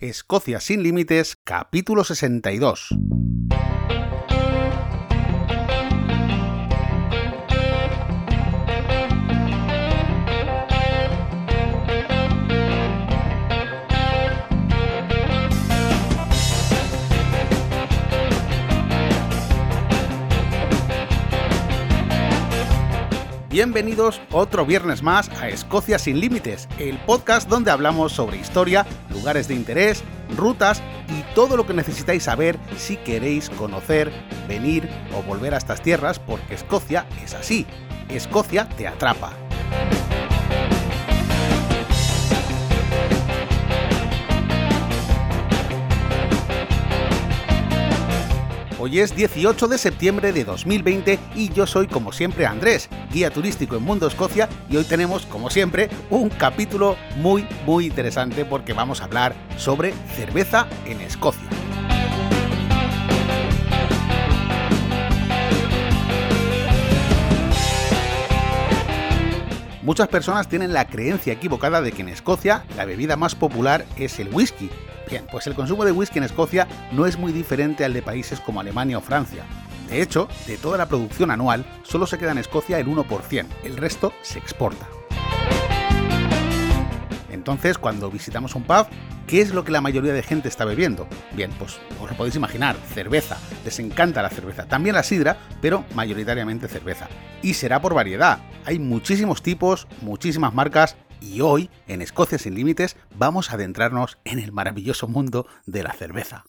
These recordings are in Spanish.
Escocia sin Límites, capítulo 62. Bienvenidos otro viernes más a Escocia sin Límites, el podcast donde hablamos sobre historia, lugares de interés, rutas y todo lo que necesitáis saber si queréis conocer, venir o volver a estas tierras, porque Escocia es así. Escocia te atrapa. Hoy es 18 de septiembre de 2020 y yo soy como siempre Andrés, guía turístico en Mundo Escocia y hoy tenemos como siempre un capítulo muy muy interesante porque vamos a hablar sobre cerveza en Escocia. Muchas personas tienen la creencia equivocada de que en Escocia la bebida más popular es el whisky, Bien, pues el consumo de whisky en Escocia no es muy diferente al de países como Alemania o Francia. De hecho, de toda la producción anual, solo se queda en Escocia el 1%, el resto se exporta. Entonces, cuando visitamos un pub, ¿qué es lo que la mayoría de gente está bebiendo? Bien, pues os lo podéis imaginar, cerveza. Les encanta la cerveza. También la sidra, pero mayoritariamente cerveza. Y será por variedad. Hay muchísimos tipos, muchísimas marcas y hoy, en Escocia sin Límites, vamos a adentrarnos en el maravilloso mundo de la cerveza.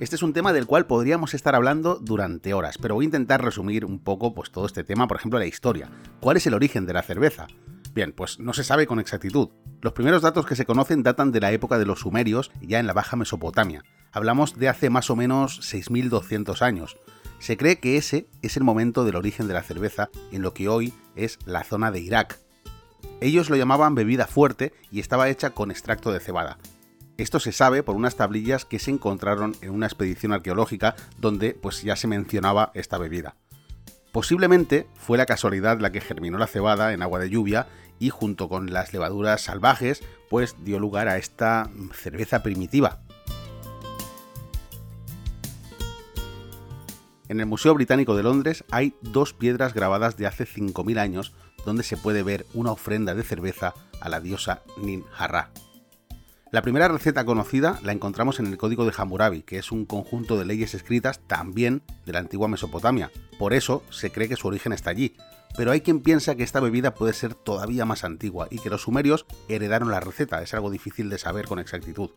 Este es un tema del cual podríamos estar hablando durante horas, pero voy a intentar resumir un poco pues, todo este tema, por ejemplo, la historia. ¿Cuál es el origen de la cerveza? Bien, pues no se sabe con exactitud. Los primeros datos que se conocen datan de la época de los sumerios, ya en la Baja Mesopotamia. Hablamos de hace más o menos 6.200 años. Se cree que ese es el momento del origen de la cerveza en lo que hoy es la zona de Irak. Ellos lo llamaban bebida fuerte y estaba hecha con extracto de cebada. Esto se sabe por unas tablillas que se encontraron en una expedición arqueológica donde pues ya se mencionaba esta bebida. Posiblemente fue la casualidad la que germinó la cebada en agua de lluvia y junto con las levaduras salvajes pues dio lugar a esta cerveza primitiva, En el Museo Británico de Londres hay dos piedras grabadas de hace 5.000 años donde se puede ver una ofrenda de cerveza a la diosa Nin. La primera receta conocida la encontramos en el Código de Hammurabi, que es un conjunto de leyes escritas también de la antigua Mesopotamia. Por eso se cree que su origen está allí. Pero hay quien piensa que esta bebida puede ser todavía más antigua y que los sumerios heredaron la receta. Es algo difícil de saber con exactitud.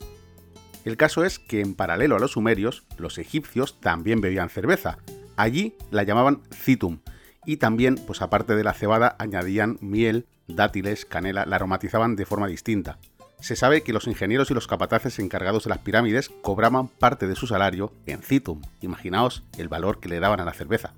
El caso es que en paralelo a los sumerios, los egipcios también bebían cerveza. Allí la llamaban citum y también, pues aparte de la cebada, añadían miel, dátiles, canela, la aromatizaban de forma distinta. Se sabe que los ingenieros y los capataces encargados de las pirámides cobraban parte de su salario en citum. Imaginaos el valor que le daban a la cerveza.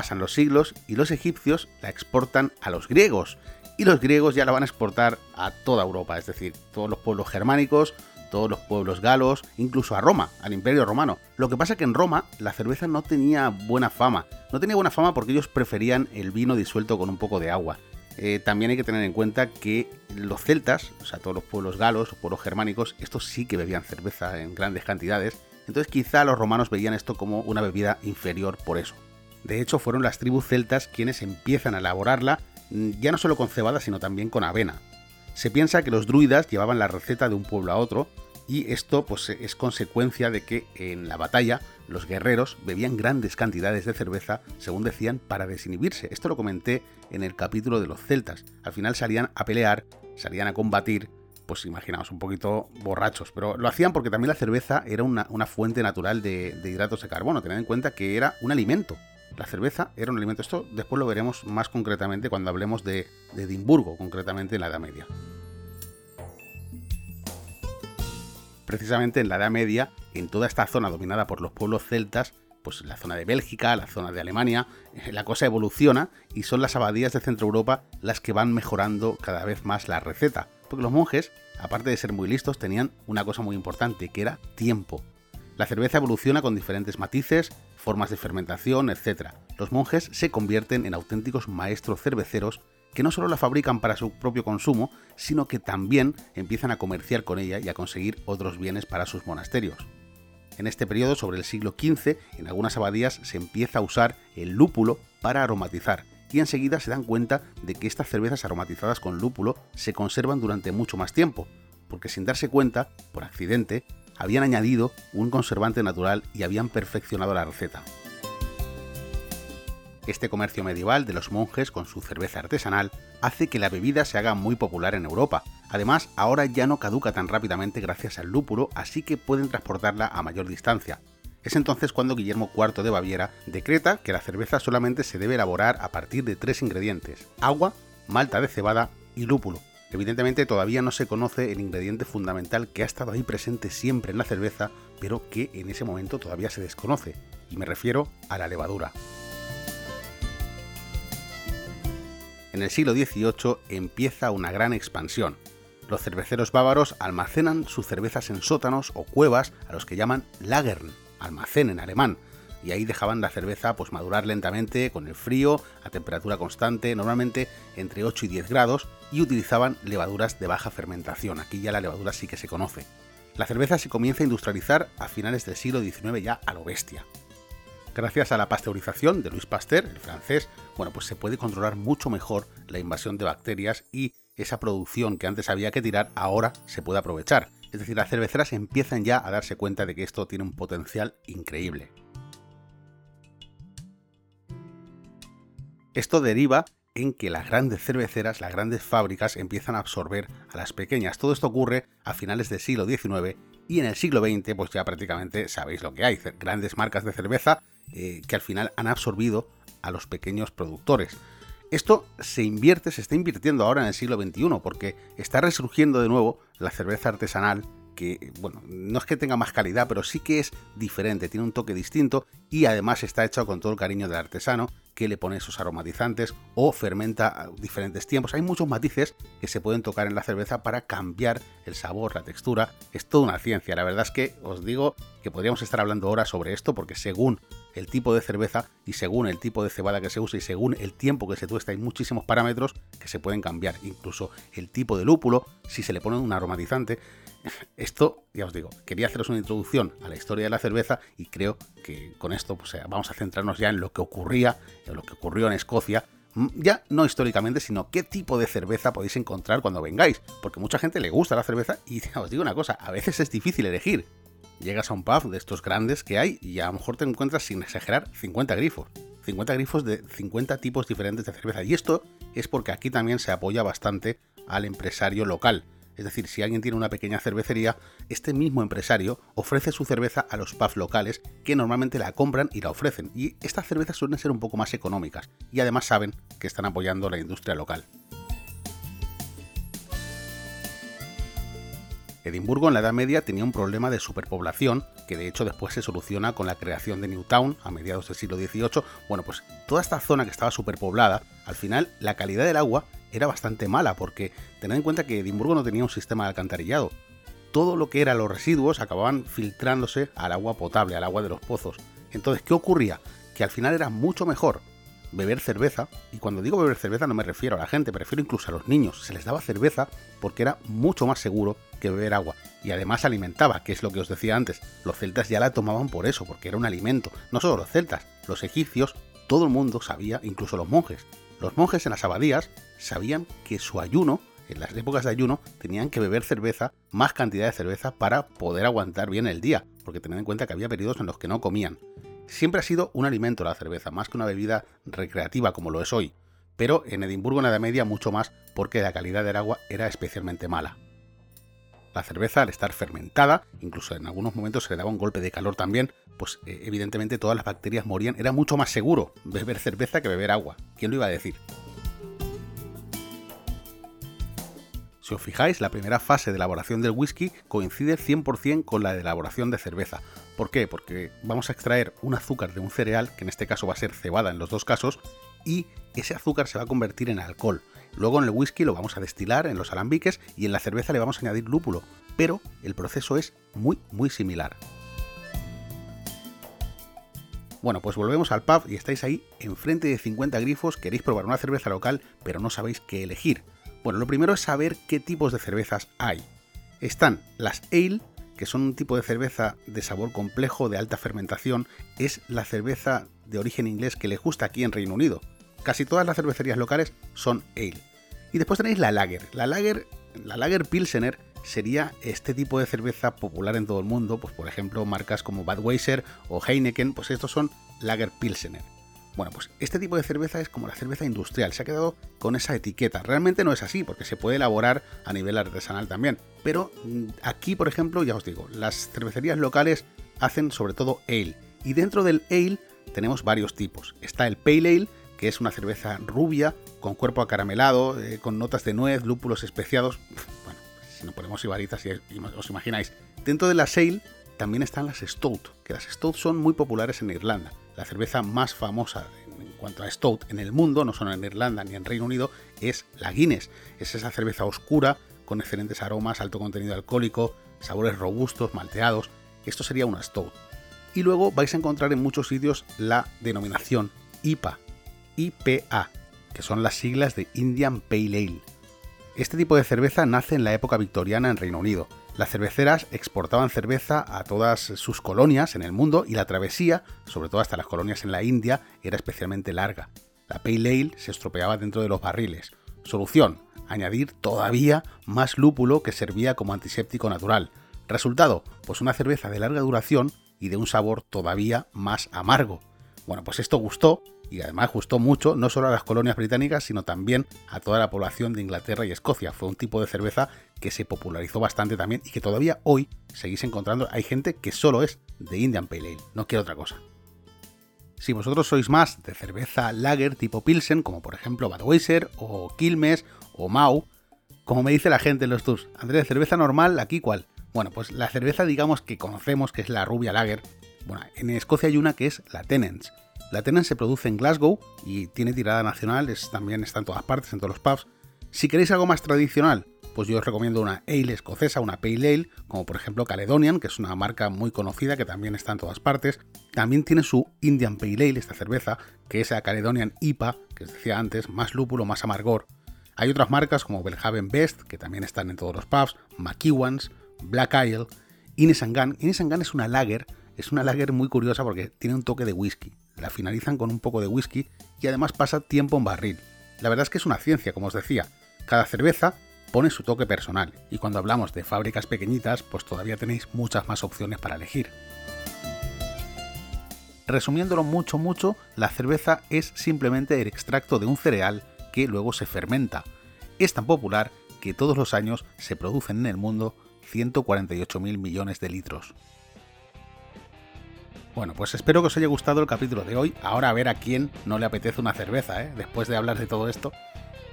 Pasan los siglos y los egipcios la exportan a los griegos. Y los griegos ya la van a exportar a toda Europa, es decir, todos los pueblos germánicos, todos los pueblos galos, incluso a Roma, al Imperio Romano. Lo que pasa que en Roma la cerveza no tenía buena fama. No tenía buena fama porque ellos preferían el vino disuelto con un poco de agua. Eh, también hay que tener en cuenta que los celtas, o sea, todos los pueblos galos, pueblos germánicos, estos sí que bebían cerveza en grandes cantidades. Entonces quizá los romanos veían esto como una bebida inferior por eso. De hecho, fueron las tribus celtas quienes empiezan a elaborarla mm, ya no solo con cebada, sino también con avena. Se piensa que los druidas llevaban la receta de un pueblo a otro, y esto pues, es consecuencia de que en la batalla los guerreros bebían grandes cantidades de cerveza, según decían, para desinhibirse. Esto lo comenté en el capítulo de los celtas. Al final salían a pelear, salían a combatir, pues imaginaos, un poquito borrachos, pero lo hacían porque también la cerveza era una, fuente natural de, de hidratos de carbono. Tened en cuenta que era un alimento, la cerveza era un alimento. Esto después lo veremos más concretamente cuando hablemos de, Edimburgo, concretamente en la Edad Media. Precisamente en la Edad Media, en toda esta zona dominada por los pueblos celtas, pues la zona de Bélgica, la zona de Alemania, eh, la cosa evoluciona y son las abadías de Centro Europa las que van mejorando cada vez más la receta. Porque los monjes, aparte de ser muy listos, tenían una cosa muy importante, que era tiempo. La cerveza evoluciona con diferentes matices, formas de fermentación, etc. Los monjes se convierten en auténticos maestros cerveceros que no solo la fabrican para su propio consumo, sino que también empiezan a comerciar con ella y a conseguir otros bienes para sus monasterios. En este periodo, sobre el siglo XV, en algunas abadías se empieza a usar el lúpulo para aromatizar, y enseguida se dan cuenta de que estas cervezas aromatizadas con lúpulo se conservan durante mucho más tiempo, porque sin darse cuenta, por accidente, habían añadido un conservante natural y habían perfeccionado la receta. Este comercio medieval de los monjes con su cerveza artesanal hace que la bebida se haga muy popular en Europa. Además, ahora ya no caduca tan rápidamente gracias al lúpulo, así que pueden transportarla a mayor distancia. Es entonces cuando Guillermo IV de Baviera decreta que la cerveza solamente se debe elaborar a partir de tres ingredientes, agua, malta de cebada y lúpulo. Evidentemente todavía no se conoce el ingrediente fundamental que ha estado ahí presente siempre en la cerveza, pero que en ese momento todavía se desconoce, y me refiero a la levadura. En el siglo XVIII empieza una gran expansión. Los cerveceros bávaros almacenan sus cervezas en sótanos o cuevas a los que llaman Lagern, almacén en alemán, y ahí dejaban la cerveza pues madurar lentamente con el frío a temperatura constante, normalmente entre 8 y 10 grados, y utilizaban levaduras de baja fermentación. Aquí ya la levadura sí que se conoce. La cerveza se comienza a industrializar a finales del siglo XIX ya a lo bestia. Gracias a la pasteurización de Louis Pasteur, el francés, bueno, pues se puede controlar mucho mejor la invasión de bacterias y esa producción que antes había que tirar ahora se puede aprovechar. Es decir, las cerveceras empiezan ya a darse cuenta de que esto tiene un potencial increíble. Esto deriva en que las grandes cerveceras, las grandes fábricas empiezan a absorber a las pequeñas. Todo esto ocurre a finales del siglo XIX y en el siglo XX pues ya prácticamente sabéis lo que hay, grandes marcas de cerveza eh, que al final han absorbido a los pequeños productores. Esto se invierte, se está invirtiendo ahora en el siglo XXI porque está resurgiendo de nuevo la cerveza artesanal que, bueno, no es que tenga más calidad, pero sí que es diferente, tiene un toque distinto y además está hecho con todo el cariño del artesano que le pone esos aromatizantes o fermenta a diferentes tiempos. Hay muchos matices que se pueden tocar en la cerveza para cambiar el sabor, la textura. Es toda una ciencia. La verdad es que os digo que podríamos estar hablando ahora sobre esto porque según el tipo de cerveza y según el tipo de cebada que se usa y según el tiempo que se tuesta hay muchísimos parámetros que se pueden cambiar. Incluso el tipo de lúpulo, si se le pone un aromatizante. Esto, ya os digo, quería haceros una introducción a la historia de la cerveza y creo que con esto pues, vamos a centrarnos ya en lo que ocurría, en lo que ocurrió en Escocia, mm, ya no históricamente, sino qué tipo de cerveza podéis encontrar cuando vengáis, porque mucha gente le gusta la cerveza y os digo una cosa, a veces es difícil elegir. Llegas a un pub de estos grandes que hay y a lo mejor te encuentras, sin exagerar, 50 grifos. 50 grifos de 50 tipos diferentes de cerveza. Y esto es porque aquí también se apoya bastante al empresario local. Es decir, si alguien tiene una pequeña cervecería, este mismo empresario ofrece su cerveza a los pubs locales que normalmente la compran y la ofrecen. Y estas cervezas suelen ser un poco más económicas y además saben que están apoyando la industria local. Edimburgo en la Edad Media tenía un problema de superpoblación que de hecho después se soluciona con la creación de Newtown a mediados del siglo XVIII. Bueno, pues toda esta zona que estaba superpoblada, al final la calidad del agua era bastante mala porque tened en cuenta que Edimburgo no tenía un sistema de alcantarillado. Todo lo que eran los residuos acababan filtrándose al agua potable, al agua de los pozos. Entonces, ¿qué ocurría? Que al final era mucho mejor beber cerveza, y cuando digo beber cerveza no me refiero a la gente, me refiero incluso a los niños, se les daba cerveza porque era mucho más seguro que beber agua, y además alimentaba, que es lo que os decía antes, los celtas ya la tomaban por eso, porque era un alimento, no solo los celtas, los egipcios, todo el mundo sabía, incluso los monjes, los monjes en las abadías sabían que su ayuno, en las épocas de ayuno, tenían que beber cerveza, más cantidad de cerveza para poder aguantar bien el día, porque tened en cuenta que había periodos en los que no comían. Siempre ha sido un alimento la cerveza, más que una bebida recreativa como lo es hoy, pero en Edimburgo en la Edad Media mucho más porque la calidad del agua era especialmente mala. La cerveza, al estar fermentada, incluso en algunos momentos se le daba un golpe de calor también, pues eh, evidentemente todas las bacterias morían. Era mucho más seguro beber cerveza que beber agua. ¿Quién lo iba a decir? Si os fijáis, la primera fase de elaboración del whisky coincide 100% con la de elaboración de cerveza. ¿Por qué? Porque vamos a extraer un azúcar de un cereal, que en este caso va a ser cebada en los dos casos, y ese azúcar se va a convertir en alcohol. Luego en el whisky lo vamos a destilar en los alambiques y en la cerveza le vamos a añadir lúpulo, pero el proceso es muy muy similar. Bueno, pues volvemos al pub y estáis ahí enfrente de 50 grifos, queréis probar una cerveza local, pero no sabéis qué elegir. Bueno, lo primero es saber qué tipos de cervezas hay. Están las ale, que son un tipo de cerveza de sabor complejo, de alta fermentación, es la cerveza de origen inglés que le gusta aquí en Reino Unido. Casi todas las cervecerías locales son ale. Y después tenéis la lager. La lager, la lager pilsener sería este tipo de cerveza popular en todo el mundo, pues por ejemplo marcas como Budweiser o Heineken, pues estos son lager pilsener. Bueno, pues este tipo de cerveza es como la cerveza industrial, se ha quedado con esa etiqueta. Realmente no es así, porque se puede elaborar a nivel artesanal también. Pero mm, aquí, por ejemplo, ya os digo, las cervecerías locales hacen sobre todo ale. Y dentro del ale tenemos varios tipos. Está el Pale Ale, que es una cerveza rubia, con cuerpo acaramelado, eh, con notas de nuez, lúpulos especiados. Bueno, si no ponemos ibaritas, si os imagináis. Dentro de la ale también están las Stout, que las Stout son muy populares en Irlanda. La cerveza más famosa en cuanto a Stout en el mundo, no solo en Irlanda ni en Reino Unido, es la Guinness. Es esa cerveza oscura, con excelentes aromas, alto contenido alcohólico, sabores robustos, malteados. Esto sería una Stout. Y luego vais a encontrar en muchos sitios la denominación IPA, IPA, que son las siglas de Indian Pale Ale. Este tipo de cerveza nace en la época victoriana en Reino Unido las cerveceras exportaban cerveza a todas sus colonias en el mundo y la travesía, sobre todo hasta las colonias en la India, era especialmente larga. La Pale Ale se estropeaba dentro de los barriles. Solución, añadir todavía más lúpulo que servía como antiséptico natural. Resultado, pues una cerveza de larga duración y de un sabor todavía más amargo. Bueno, pues esto gustó y además gustó mucho no solo a las colonias británicas, sino también a toda la población de Inglaterra y Escocia. Fue un tipo de cerveza que se popularizó bastante también y que todavía hoy seguís encontrando. Hay gente que solo es de Indian Pale Ale, no quiere otra cosa. Si vosotros sois más de cerveza lager tipo Pilsen, como por ejemplo Budweiser o Quilmes o Mau, como me dice la gente en los tours, Andrés, cerveza normal, ¿aquí cuál? Bueno, pues la cerveza digamos que conocemos que es la rubia lager. Bueno, en Escocia hay una que es la Tenants la Tennant se produce en Glasgow y tiene tirada nacional, es, también está en todas partes, en todos los pubs. Si queréis algo más tradicional, pues yo os recomiendo una ale escocesa, una pale ale, como por ejemplo Caledonian, que es una marca muy conocida que también está en todas partes. También tiene su Indian Pale Ale, esta cerveza, que es la Caledonian IPA, que os decía antes, más lúpulo, más amargor. Hay otras marcas como Belhaven Best, que también están en todos los pubs, McEwan's, Black Isle, Ines Gun. Es una lager, es una lager muy curiosa porque tiene un toque de whisky la finalizan con un poco de whisky y además pasa tiempo en barril. La verdad es que es una ciencia, como os decía. Cada cerveza pone su toque personal y cuando hablamos de fábricas pequeñitas, pues todavía tenéis muchas más opciones para elegir. Resumiéndolo mucho mucho, la cerveza es simplemente el extracto de un cereal que luego se fermenta. Es tan popular que todos los años se producen en el mundo 148.000 millones de litros. Bueno, pues espero que os haya gustado el capítulo de hoy. Ahora a ver a quién no le apetece una cerveza, ¿eh? después de hablar de todo esto.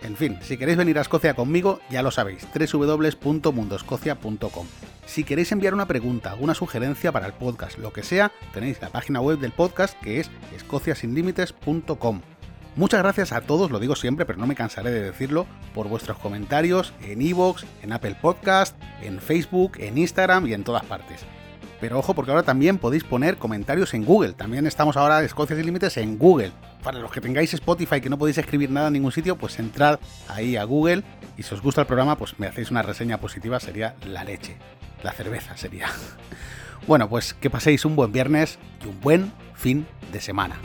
En fin, si queréis venir a Escocia conmigo, ya lo sabéis, www.mundoscocia.com. Si queréis enviar una pregunta, una sugerencia para el podcast, lo que sea, tenéis la página web del podcast que es escociasinlimites.com. Muchas gracias a todos, lo digo siempre, pero no me cansaré de decirlo, por vuestros comentarios en iVoox, en Apple Podcast, en Facebook, en Instagram y en todas partes. Pero ojo, porque ahora también podéis poner comentarios en Google. También estamos ahora, Escocia Sin Límites, en Google. Para los que tengáis Spotify que no podéis escribir nada en ningún sitio, pues entrad ahí a Google y si os gusta el programa, pues me hacéis una reseña positiva, sería la leche. La cerveza sería. Bueno, pues que paséis un buen viernes y un buen fin de semana.